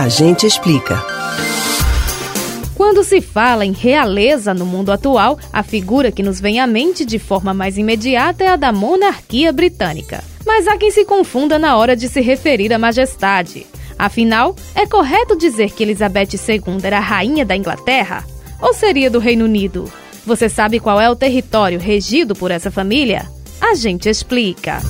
A gente explica. Quando se fala em realeza no mundo atual, a figura que nos vem à mente de forma mais imediata é a da monarquia britânica. Mas há quem se confunda na hora de se referir à majestade. Afinal, é correto dizer que Elizabeth II era a rainha da Inglaterra? Ou seria do Reino Unido? Você sabe qual é o território regido por essa família? A gente explica.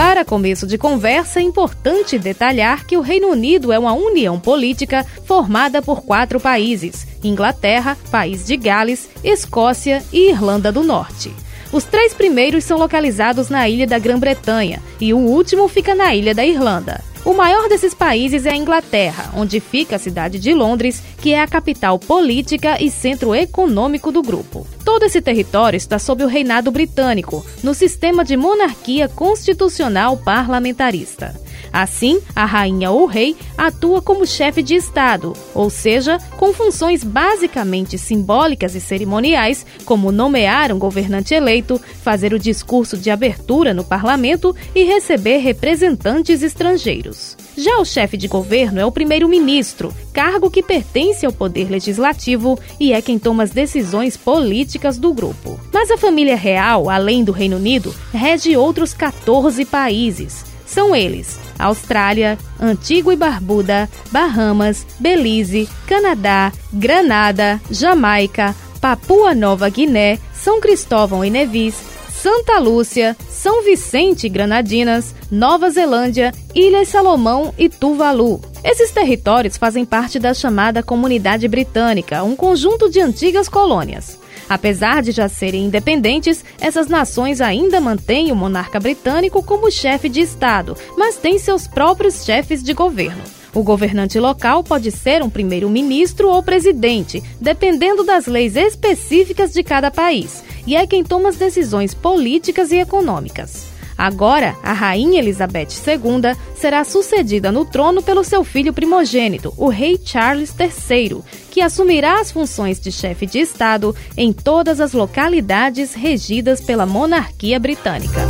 Para começo de conversa, é importante detalhar que o Reino Unido é uma união política formada por quatro países: Inglaterra, País de Gales, Escócia e Irlanda do Norte. Os três primeiros são localizados na ilha da Grã-Bretanha e o último fica na ilha da Irlanda. O maior desses países é a Inglaterra, onde fica a cidade de Londres, que é a capital política e centro econômico do grupo. Todo esse território está sob o reinado britânico, no sistema de monarquia constitucional parlamentarista. Assim, a rainha ou rei atua como chefe de Estado, ou seja, com funções basicamente simbólicas e cerimoniais, como nomear um governante eleito, fazer o discurso de abertura no parlamento e receber representantes estrangeiros. Já o chefe de governo é o primeiro-ministro, cargo que pertence ao poder legislativo e é quem toma as decisões políticas do grupo. Mas a família real, além do Reino Unido, rege outros 14 países. São eles: Austrália, Antigua e Barbuda, Bahamas, Belize, Canadá, Granada, Jamaica, Papua Nova Guiné, São Cristóvão e Nevis, Santa Lúcia, São Vicente e Granadinas, Nova Zelândia, Ilhas Salomão e Tuvalu. Esses territórios fazem parte da chamada Comunidade Britânica, um conjunto de antigas colônias. Apesar de já serem independentes, essas nações ainda mantêm o monarca britânico como chefe de Estado, mas têm seus próprios chefes de governo. O governante local pode ser um primeiro-ministro ou presidente, dependendo das leis específicas de cada país, e é quem toma as decisões políticas e econômicas. Agora, a rainha Elizabeth II será sucedida no trono pelo seu filho primogênito, o rei Charles III, que assumirá as funções de chefe de Estado em todas as localidades regidas pela monarquia britânica.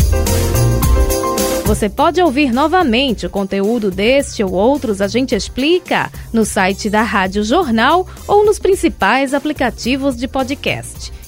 Você pode ouvir novamente o conteúdo deste ou outros A Gente Explica no site da Rádio Jornal ou nos principais aplicativos de podcast: